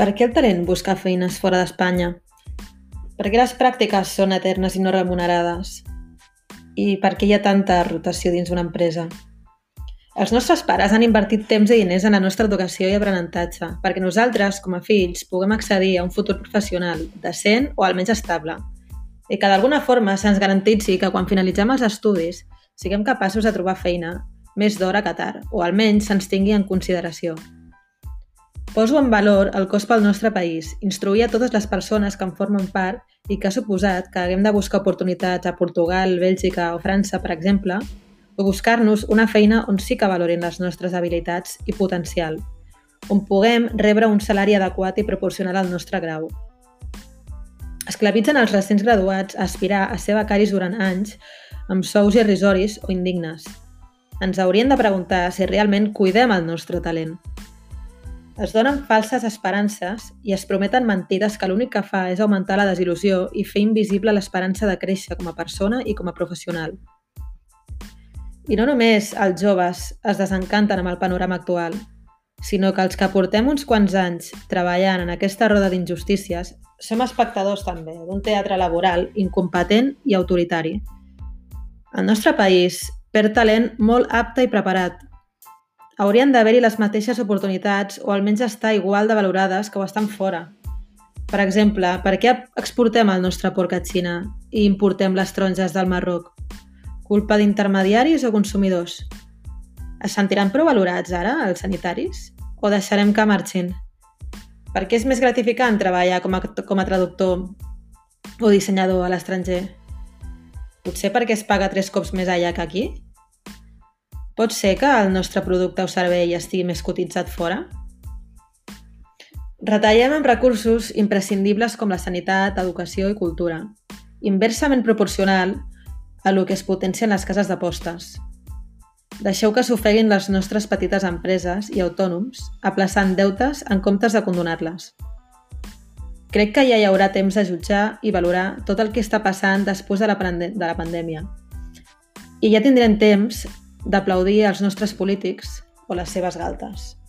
Per què el talent busca feines fora d'Espanya? Per què les pràctiques són eternes i no remunerades? I per què hi ha tanta rotació dins d'una empresa? Els nostres pares han invertit temps i diners en la nostra educació i aprenentatge perquè nosaltres, com a fills, puguem accedir a un futur professional decent o almenys estable i que d'alguna forma se'ns garantitzi que quan finalitzem els estudis siguem capaços de trobar feina més d'hora que tard o almenys se'ns tingui en consideració. Poso en valor el cost pel nostre país, instruir a totes les persones que en formen part i que ha suposat que haguem de buscar oportunitats a Portugal, Bèlgica o França, per exemple, o buscar-nos una feina on sí que valorin les nostres habilitats i potencial, on puguem rebre un salari adequat i proporcional al nostre grau. Esclavitzen els recents graduats a aspirar a ser becaris durant anys amb sous irrisoris o indignes. Ens haurien de preguntar si realment cuidem el nostre talent es donen falses esperances i es prometen mentides que l'únic que fa és augmentar la desil·lusió i fer invisible l'esperança de créixer com a persona i com a professional. I no només els joves es desencanten amb el panorama actual, sinó que els que portem uns quants anys treballant en aquesta roda d'injustícies som espectadors també d'un teatre laboral incompetent i autoritari. El nostre país perd talent molt apte i preparat, haurien d'haver-hi les mateixes oportunitats o almenys estar igual de valorades que ho estan fora. Per exemple, per què exportem el nostre porc a Xina i importem les taronges del Marroc? Culpa d'intermediaris o consumidors? Es sentiran prou valorats ara, els sanitaris? O deixarem que marxin? Per què és més gratificant treballar com a, com a traductor o dissenyador a l'estranger? Potser perquè es paga tres cops més allà que aquí? Pot ser que el nostre producte o servei estigui més cotitzat fora? Retallem amb recursos imprescindibles com la sanitat, educació i cultura, inversament proporcional a lo que es potencia en les cases d'apostes. Deixeu que s'ofeguin les nostres petites empreses i autònoms, aplaçant deutes en comptes de condonar-les. Crec que ja hi haurà temps de jutjar i valorar tot el que està passant després de la, de la pandèmia. I ja tindrem temps d'aplaudir els nostres polítics o les seves galtes.